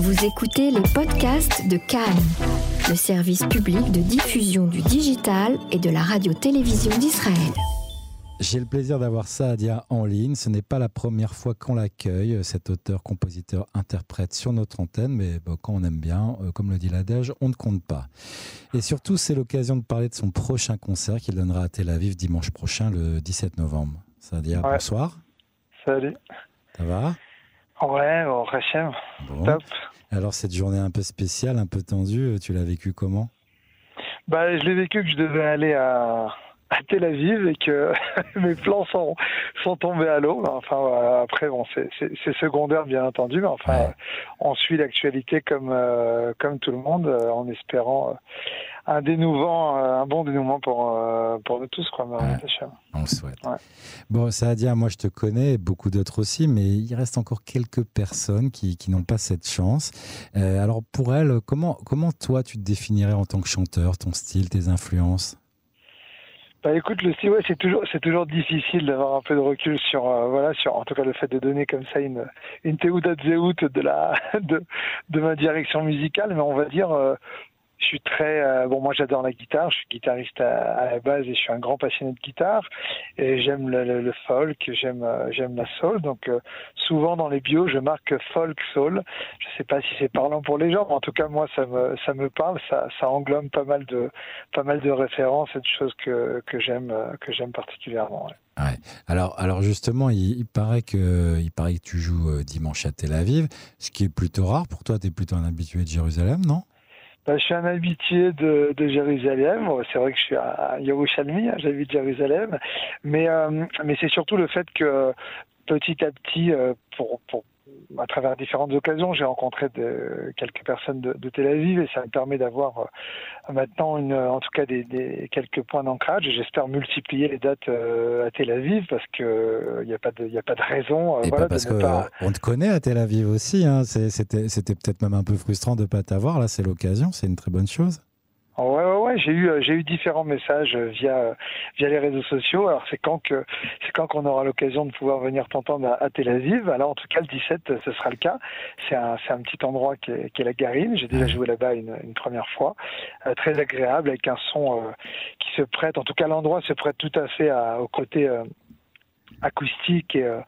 Vous écoutez les podcasts de Cannes, le service public de diffusion du digital et de la radio-télévision d'Israël. J'ai le plaisir d'avoir Saadia en ligne. Ce n'est pas la première fois qu'on l'accueille, cet auteur, compositeur, interprète sur notre antenne, mais quand on aime bien, euh, comme le dit l'adage, on ne compte pas. Et surtout, c'est l'occasion de parler de son prochain concert qu'il donnera à Tel Aviv dimanche prochain, le 17 novembre. Saadia, bonsoir. Salut. Ça va? Ouais, bon, Top. Alors, cette journée un peu spéciale, un peu tendue, tu l'as vécu comment? Bah, Je l'ai vécu que je devais aller à, à Tel Aviv et que mes plans sont, sont tombés à l'eau. Enfin, après, bon, c'est secondaire, bien entendu, mais enfin, on suit l'actualité comme, euh, comme tout le monde, euh, en espérant un dénouement, un bon dénouement pour, pour nous tous, quoi. On le souhaite. Bon, Saadia, moi je te connais, beaucoup d'autres aussi, mais il reste encore quelques personnes qui, qui n'ont pas cette chance. alors pour elles, comment, comment toi tu te définirais en tant que chanteur, ton style, tes influences? Bah écoute, le style, ouais, c'est toujours, c'est toujours difficile d'avoir un peu de recul sur, euh, voilà, sur, en tout cas le fait de donner comme ça une, une théouda de la, de, de ma direction musicale, mais on va dire, euh, je suis très euh, bon. Moi, j'adore la guitare. Je suis guitariste à, la base et je suis un grand passionné de guitare. Et j'aime le, folk, j'aime euh, j'aime la soul. Donc euh, souvent dans les bios, je marque folk soul. Je sais pas si c'est parlant pour les gens, mais en tout cas moi, ça me ça me parle. Ça englobe pas mal de pas mal de références et de choses que que j'aime que j'aime particulièrement. Alors, alors justement, il, paraît que, il paraît que tu joues dimanche à Tel Aviv, ce qui est plutôt rare pour toi. Tu es plutôt un habitué de Jérusalem, non? Bah, je suis un habitué de, de Jérusalem. C'est vrai que je suis à Yerushalmi, hein, j'habite Jérusalem. Mais, euh, mais c'est surtout le fait que petit à petit, euh, pour, pour à travers différentes occasions, j'ai rencontré de, quelques personnes de, de, Tel Aviv et ça me permet d'avoir euh, maintenant une, en tout cas des, des quelques points d'ancrage. J'espère multiplier les dates euh, à Tel Aviv parce que il euh, n'y a pas de, a pas de raison. et voilà, parce que on te connaît à Tel Aviv aussi. Hein. C'était, c'était peut-être même un peu frustrant de pas t'avoir. Là, c'est l'occasion. C'est une très bonne chose. Ouais, ouais, ouais. J'ai eu, j'ai eu différents messages via via les réseaux sociaux. Alors c'est quand que c'est quand qu'on aura l'occasion de pouvoir venir t'entendre à, Tel Aviv. Alors en tout cas le 17, ce sera le cas. C'est un c'est un petit endroit qui est, qui est la Garine. J'ai déjà joué là-bas une, une première fois. Euh, très agréable avec un son euh, qui se prête. En tout cas l'endroit se prête tout à fait à, au côté euh, acoustique et, euh,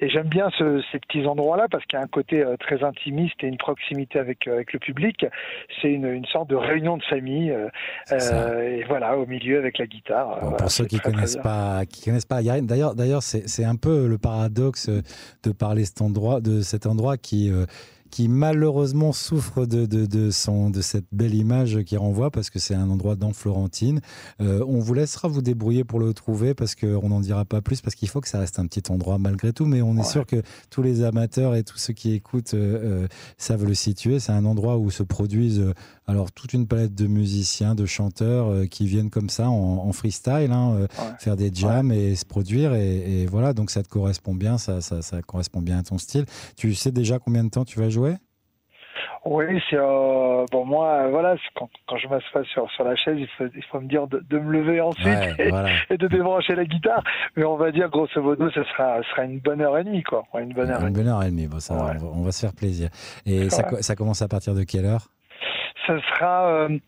et j'aime bien ce, ces petits endroits-là parce qu'il y a un côté euh, très intimiste et une proximité avec euh, avec le public. C'est une, une sorte de réunion de famille et voilà au milieu avec la guitare. pour ceux qui connaissent pas, qui connaissent pas, d'ailleurs d'ailleurs c'est c'est un peu le paradoxe de parler cet endroit de cet endroit qui qui malheureusement souffre de, de, de, son, de cette belle image qui renvoie parce que c'est un endroit dans Florentine. Euh, on vous laissera vous débrouiller pour le trouver parce qu'on n'en dira pas plus parce qu'il faut que ça reste un petit endroit malgré tout. Mais on est sûr que tous les amateurs et tous ceux qui écoutent euh, euh, savent le situer. C'est un endroit où se produisent alors toute une palette de musiciens, de chanteurs qui viennent comme ça en, freestyle, hein, faire des jams et se produire. Et, et, voilà, donc ça te correspond bien, ça, ça, ça correspond bien à ton style. Tu sais déjà combien de temps tu vas jouer? Oui, c'est euh, bon moi voilà quand, quand je m'assois sur sur la chaise, il faut, il faut me dire de, de me lever ensuite et, de débrancher la guitare. Mais on va dire grosso modo, ce sera sera une bonne heure et demie quoi, une bonne heure. Une bonne heure et demie, bon, ça, on, va, se faire plaisir. Et ça, ça commence à partir de quelle heure? Ça sera euh,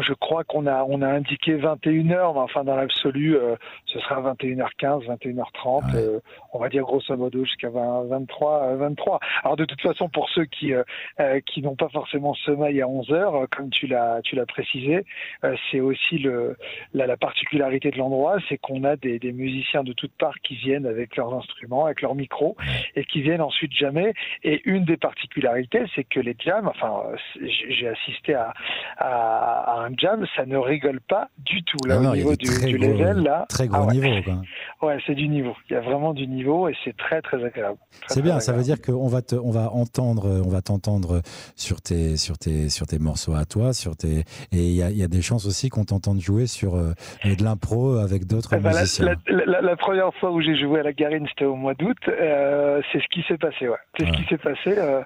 je crois qu'on a on a indiqué 21h, mais enfin dans l'absolu, euh, ce sera 21h15, 21h30, euh, on va dire grosso modo jusqu'à 23, 23. Euh, Alors de toute façon, pour ceux qui qui n'ont pas forcément sommeil à 11h, comme tu l'as tu l'as précisé, c'est aussi le la, la, particularité de l'endroit, c'est qu'on a des, des, musiciens de toutes parts qui viennent avec leurs instruments, avec leurs micros, et qui viennent ensuite jamais. Et une des particularités, c'est que les jams, enfin j'ai assisté à, à, à un jam, ça ne rigole pas du tout. Là, au niveau du, level, là. Très gros ah niveau, Ouais, c'est du niveau. Il y a vraiment du niveau et c'est très, très agréable. C'est bien, ça veut dire qu'on va te, on va entendre, on va t'entendre sur tes, sur tes, sur tes morceaux à toi, sur tes, et il y a, y a, des chances aussi qu'on t'entende jouer sur euh, de l'impro avec d'autres ben, musiciens. La, première fois où j'ai joué à la Garine, c'était au mois d'août. Euh, c'est ce qui s'est passé, ouais. C'est ce qui s'est passé. Euh,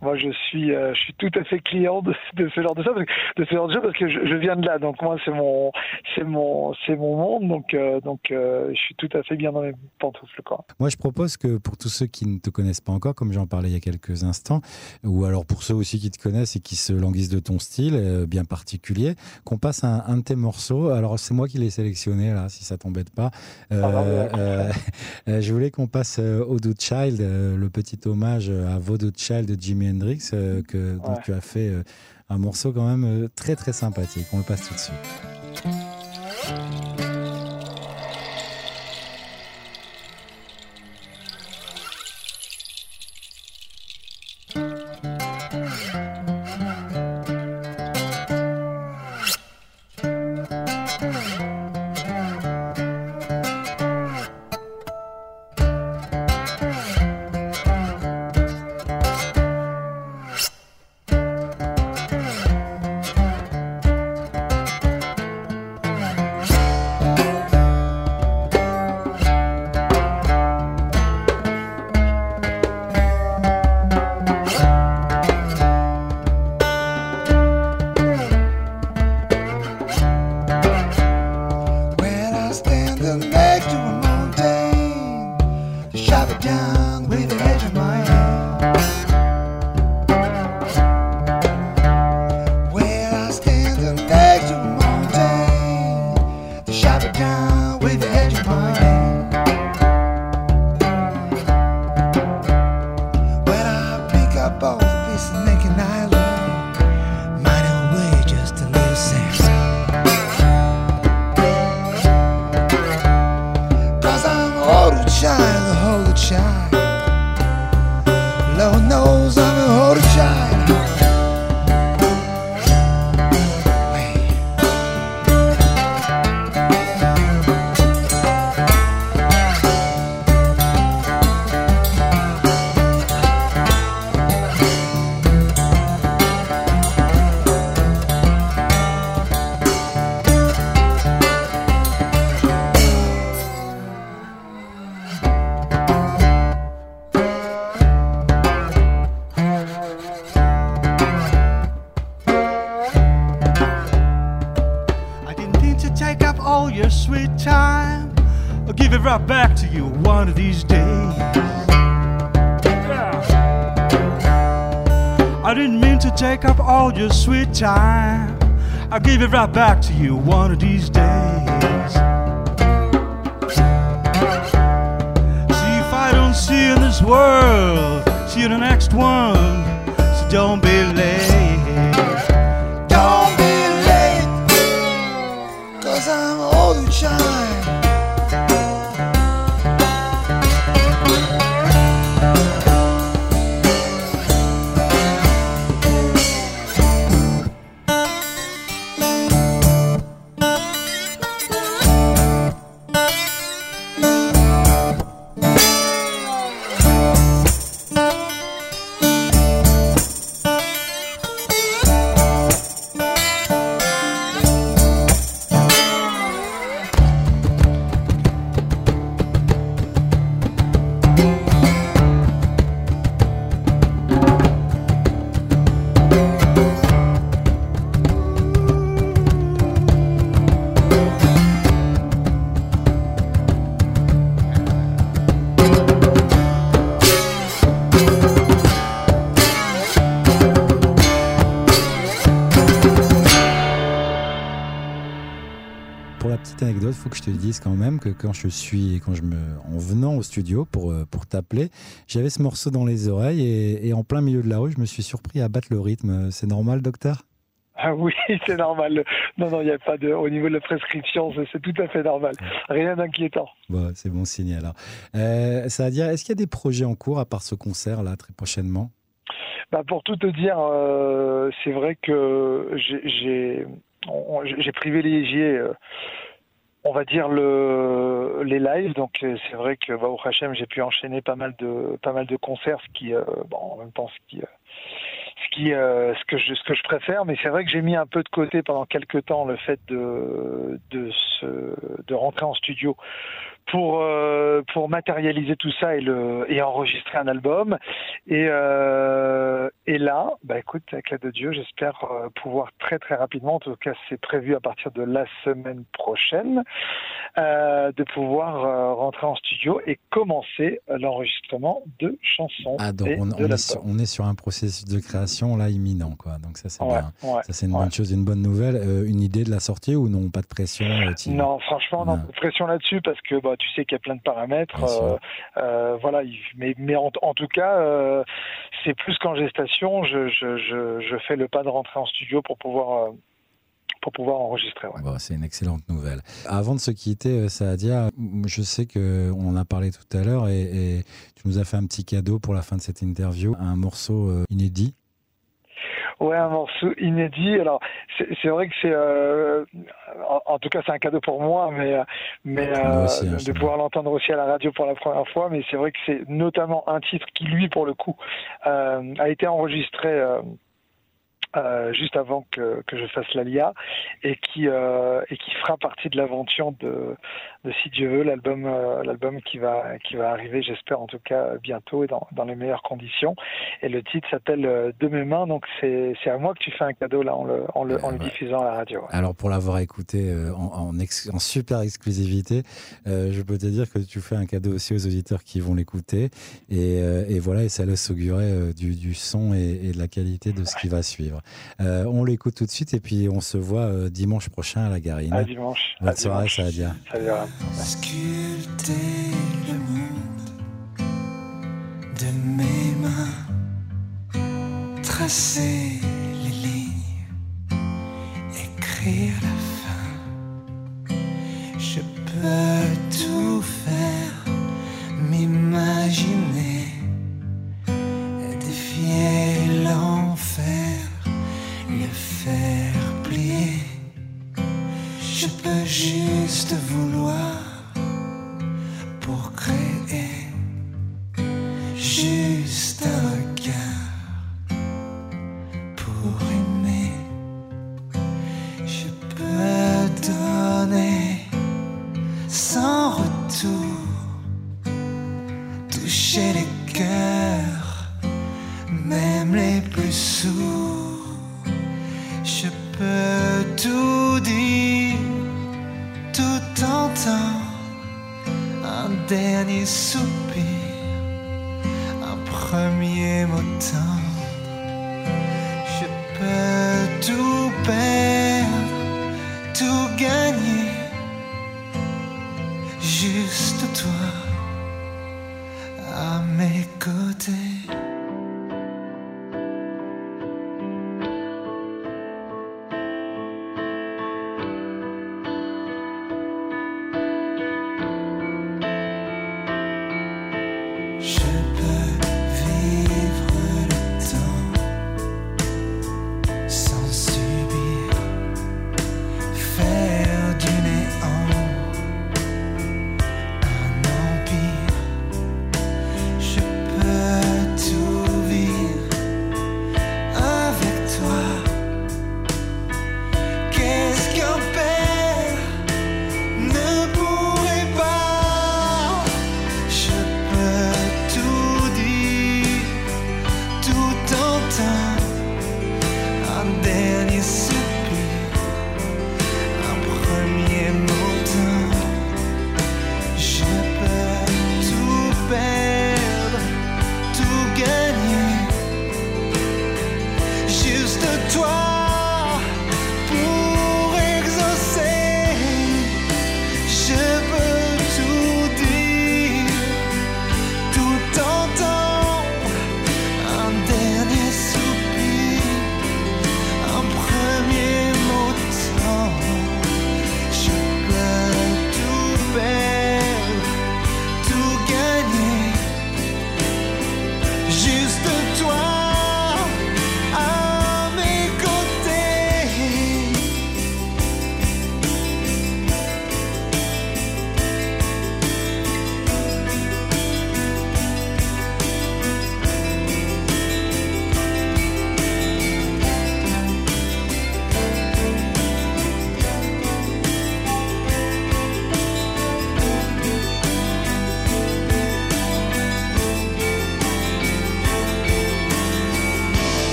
moi, je suis, je suis tout à fait client de, ce genre de choses, de ce genre de choses parce que je, viens de là. Donc moi, c'est mon, c'est mon, c'est mon monde. Donc, donc, je suis tout à fait bien dans mes pantoufles, quoi. Moi, je propose que pour tous ceux qui ne te connaissent pas encore, comme j'en parlais il y a quelques instants, ou alors pour ceux aussi qui te connaissent et qui se languissent de ton style bien particulier, qu'on passe un, un de tes morceaux. Alors c'est moi qui l'ai sélectionné là, si ça t'embête pas. Euh, euh, je voulais qu'on passe euh, Voodoo Child, le petit hommage à Voodoo Child de Jimi Hendrix, que, dont tu as fait un morceau quand même très très sympathique. On le passe tout de suite. Your sweet time. I'll give it right back to you one of these days. See if I don't see you in this world, see you in the next one. So don't be late. Faut que je te dise quand même que quand je suis, quand je me, en venant au studio pour, euh, pour t'appeler, j'avais ce morceau dans les oreilles et, en plein milieu de la rue, je me suis surpris à battre le rythme. C'est normal, docteur? Ah oui, c'est normal. Non, non, il n'y a pas de. Au niveau de la prescription, c'est tout à fait normal. Rien d'inquiétant. Bon, c'est bon signe alors. Euh, ça veut dire, est-ce qu'il y a des projets en cours à part ce concert là très prochainement? Bah, Pour tout te dire, euh, c'est vrai que j'ai privilégié on va dire le les lives. Donc euh, c'est vrai que bah, au j'ai pu enchaîner pas mal de pas mal de concerts ce qui euh, bon en même temps ce qui euh, ce qui ce que je ce que je préfère. Mais c'est vrai que j'ai mis un peu de côté pendant quelques temps le fait de de se, de rentrer en studio pour pour matérialiser tout ça et le et enregistrer un album et Et là, bah écoute, avec l'aide de Dieu, j'espère euh, pouvoir très très rapidement, en tout cas c'est prévu à partir de la semaine prochaine, euh, de pouvoir euh, rentrer en studio et commencer l'enregistrement de chansons. Ah donc on, est sur, on, est sur, un processus de création là imminent quoi. Donc ça c'est ça c'est une bonne chose, une bonne nouvelle. une idée de la sortie ou non? Pas de pression Non, franchement, non, pas de pression là-dessus parce que bah, tu sais qu'il y a plein de paramètres. voilà, mais, mais en, en tout cas, c'est plus qu'en gestation. Je, je, je, je, fais le pas de rentrer en studio pour pouvoir euh, pour pouvoir enregistrer. Bon, c'est une excellente nouvelle. Avant de se quitter, euh, Saadia, je sais qu'on en a parlé tout à l'heure et, et, tu nous as fait un petit cadeau pour la fin de cette interview, un morceau euh, inédit. Ouais, un morceau inédit. Alors, c'est vrai que c'est, euh, en, tout cas, c'est un cadeau pour moi, mais mais euh, hein, de pouvoir l'entendre aussi à la radio pour la première fois. Mais c'est vrai que c'est notamment un titre qui, lui, pour le coup, euh, a été enregistré euh, juste avant que, que je fasse l'Alia et qui euh, et qui fera partie de l'aventure de, de si Dieu veut l'album euh, l'album qui va qui va arriver j'espère en tout cas bientôt et dans, dans les meilleures conditions et le titre s'appelle euh, De mes mains donc c'est à moi que tu fais un cadeau là en le en le, en le diffusant à la radio. Alors pour l'avoir écouté en, en, en, super exclusivité je peux te dire que tu fais un cadeau aussi aux auditeurs qui vont l'écouter et, et voilà et ça laisse augurer du, du son et, et de la qualité de ce qui va suivre. Euh, on l'écoute tout de suite et puis on se voit euh, dimanche prochain à la Garine. À dimanche. Bonne soirée, ça va bien. Sculpter le monde de mes mains, tracer les lignes, écrire la fin. Je peux tout faire, juste toi à mes côtés.